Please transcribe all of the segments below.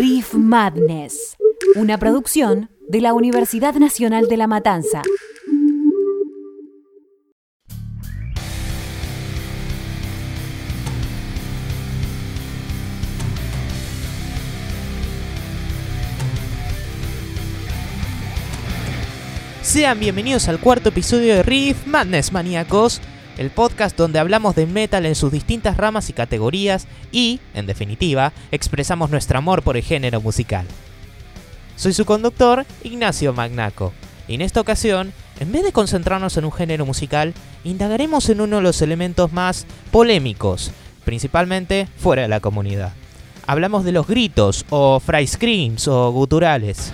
Riff Madness, una producción de la Universidad Nacional de La Matanza. Sean bienvenidos al cuarto episodio de Riff Madness Maníacos, el podcast donde hablamos de metal en sus distintas ramas y categorías y, en definitiva, expresamos nuestro amor por el género musical. Soy su conductor, Ignacio Magnaco, y en esta ocasión, en vez de concentrarnos en un género musical, indagaremos en uno de los elementos más polémicos, principalmente fuera de la comunidad. Hablamos de los gritos, o fry screams, o guturales.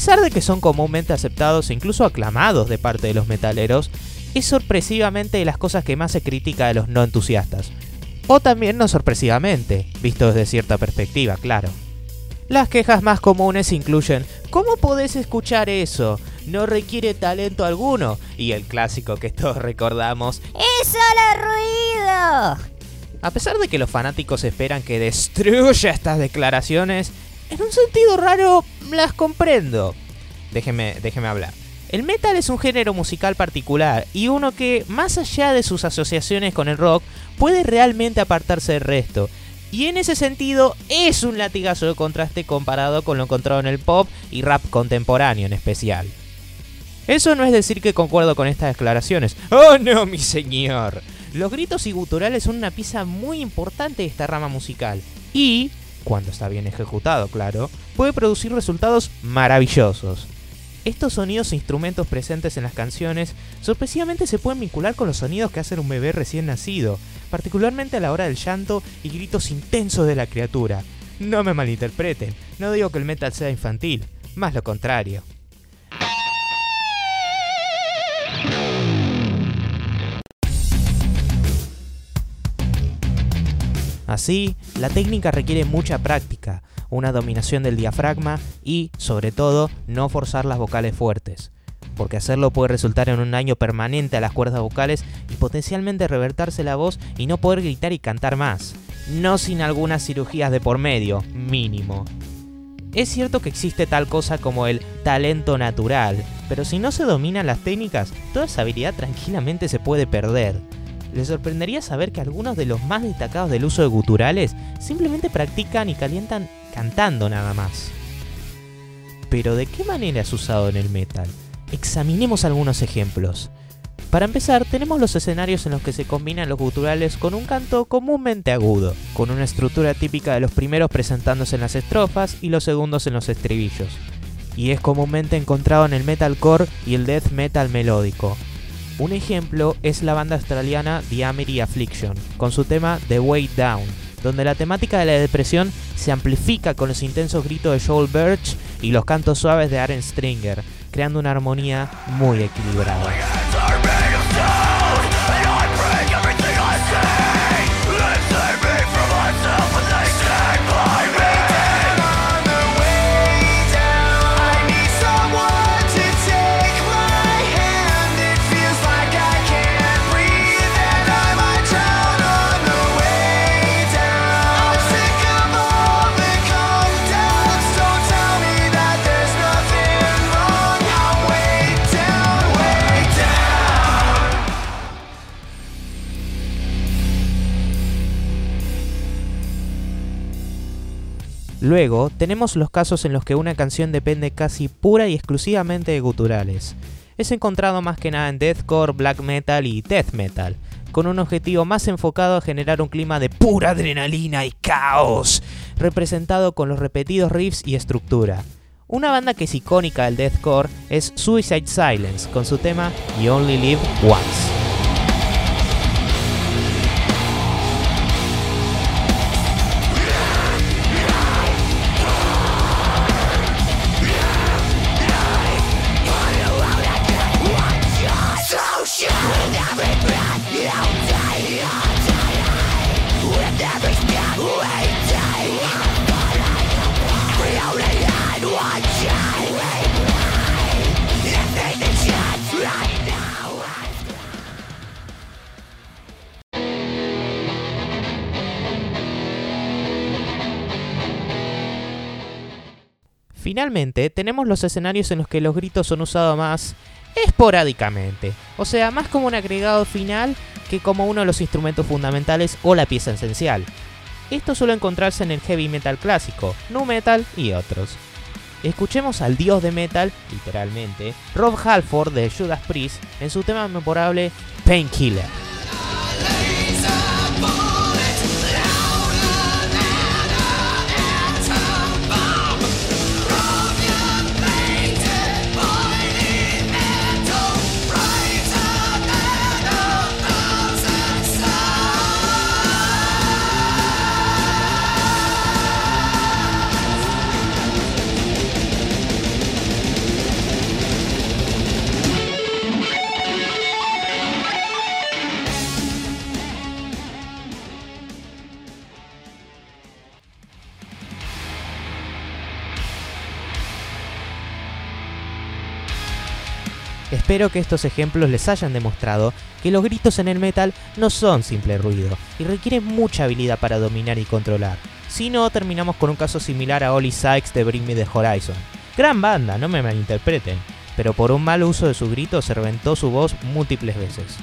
Pesar de que son comúnmente aceptados e incluso aclamados de parte de los metaleros, es sorpresivamente de las cosas que más se critica de los no entusiastas. O también no sorpresivamente, visto desde cierta perspectiva, claro. Las quejas más comunes incluyen ¿Cómo podés escuchar eso? No requiere talento alguno. Y el clásico que todos recordamos ¡Es solo ruido! A pesar de que los fanáticos esperan que destruya estas declaraciones, en un sentido raro las comprendo. Déjeme, déjeme hablar. El metal es un género musical particular y uno que, más allá de sus asociaciones con el rock, puede realmente apartarse del resto. Y en ese sentido es un latigazo de contraste comparado con lo encontrado en el pop y rap contemporáneo en especial. Eso no es decir que concuerdo con estas declaraciones. ¡Oh no, mi señor! Los gritos y guturales son una pieza muy importante de esta rama musical. Y, cuando está bien ejecutado, claro, puede producir resultados maravillosos. Estos sonidos e instrumentos presentes en las canciones sorpresivamente se pueden vincular con los sonidos que hace un bebé recién nacido, particularmente a la hora del llanto y gritos intensos de la criatura. No me malinterpreten, no digo que el metal sea infantil, más lo contrario. Así, la técnica requiere mucha práctica, una dominación del diafragma y, sobre todo, no forzar las vocales fuertes, porque hacerlo puede resultar en un daño permanente a las cuerdas vocales y potencialmente revertarse la voz y no poder gritar y cantar más, no sin algunas cirugías de por medio, mínimo. Es cierto que existe tal cosa como el talento natural, pero si no se dominan las técnicas, toda esa habilidad tranquilamente se puede perder. Les sorprendería saber que algunos de los más destacados del uso de guturales simplemente practican y calientan cantando nada más. Pero ¿de qué manera es usado en el metal? Examinemos algunos ejemplos. Para empezar, tenemos los escenarios en los que se combinan los guturales con un canto comúnmente agudo, con una estructura típica de los primeros presentándose en las estrofas y los segundos en los estribillos. Y es comúnmente encontrado en el metalcore y el death metal melódico, un ejemplo es la banda australiana The Amity Affliction, con su tema The Way Down, donde la temática de la depresión se amplifica con los intensos gritos de Joel Birch y los cantos suaves de Aaron Stringer, creando una armonía muy equilibrada. Luego, tenemos los casos en los que una canción depende casi pura y exclusivamente de guturales. Es encontrado más que nada en deathcore, black metal y death metal, con un objetivo más enfocado a generar un clima de pura adrenalina y caos, representado con los repetidos riffs y estructura. Una banda que es icónica del deathcore es Suicide Silence, con su tema You Only Live Once. Finalmente, tenemos los escenarios en los que los gritos son usados más esporádicamente, o sea, más como un agregado final que como uno de los instrumentos fundamentales o la pieza esencial. Esto suele encontrarse en el heavy metal clásico, nu metal y otros. Escuchemos al dios de metal, literalmente, Rob Halford de Judas Priest en su tema memorable Painkiller. Espero que estos ejemplos les hayan demostrado que los gritos en el metal no son simple ruido y requieren mucha habilidad para dominar y controlar. Si no, terminamos con un caso similar a Ollie Sykes de Bring Me the Horizon. Gran banda, no me malinterpreten, pero por un mal uso de su grito se reventó su voz múltiples veces.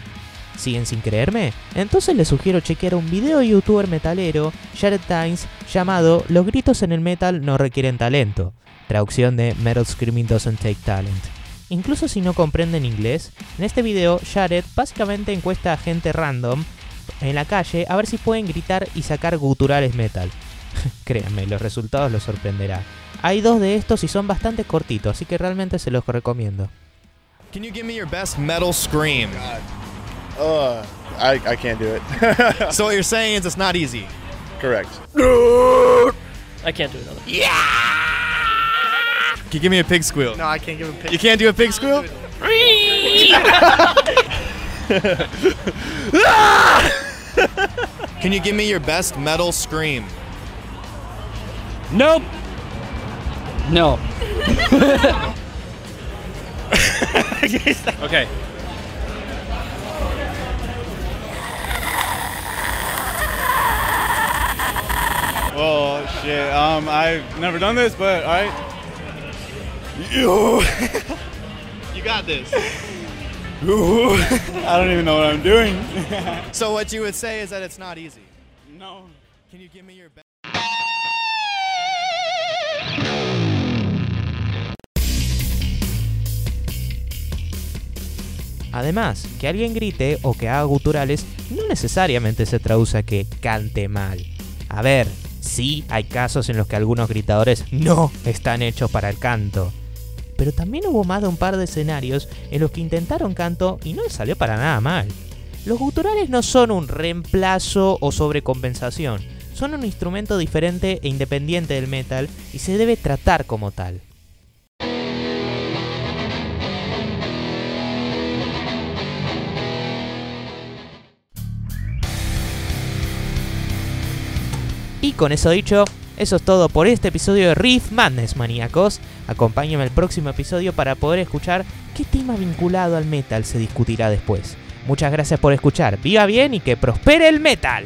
¿Siguen sin creerme? Entonces les sugiero chequear un video de youtuber metalero, Jared Times, llamado Los gritos en el metal no requieren talento. Traducción de Metal Screaming Doesn't Take Talent. Incluso si no comprenden inglés, en este video Jared básicamente encuesta a gente random en la calle a ver si pueden gritar y sacar guturales metal. Créanme, los resultados los sorprenderá. Hay dos de estos y son bastante cortitos, así que realmente se los recomiendo. Can you give me your best metal scream? Uh, I, I can't do it. So what you're saying is it's not easy. Correct. I can't do another. Can you give me a pig squeal? No, I can't give a pick. You can't do a pig squeal? Can you give me your best metal scream? Nope. No. okay. Oh shit. Um, I've never done this, but all right. You. you got this. I don't even know what I'm doing. So what you would say is that it's not easy. no. Can you give me your best? Además, que alguien grite o que haga guturales no necesariamente se traduce a que cante mal. A ver, sí hay casos en los que algunos gritadores no están hechos para el canto. Pero también hubo más de un par de escenarios en los que intentaron canto y no les salió para nada mal. Los guturales no son un reemplazo o sobrecompensación, son un instrumento diferente e independiente del metal y se debe tratar como tal. Y con eso dicho, eso es todo por este episodio de Riff Madness, maníacos. Acompáñame al próximo episodio para poder escuchar qué tema vinculado al metal se discutirá después. Muchas gracias por escuchar, viva bien y que prospere el metal.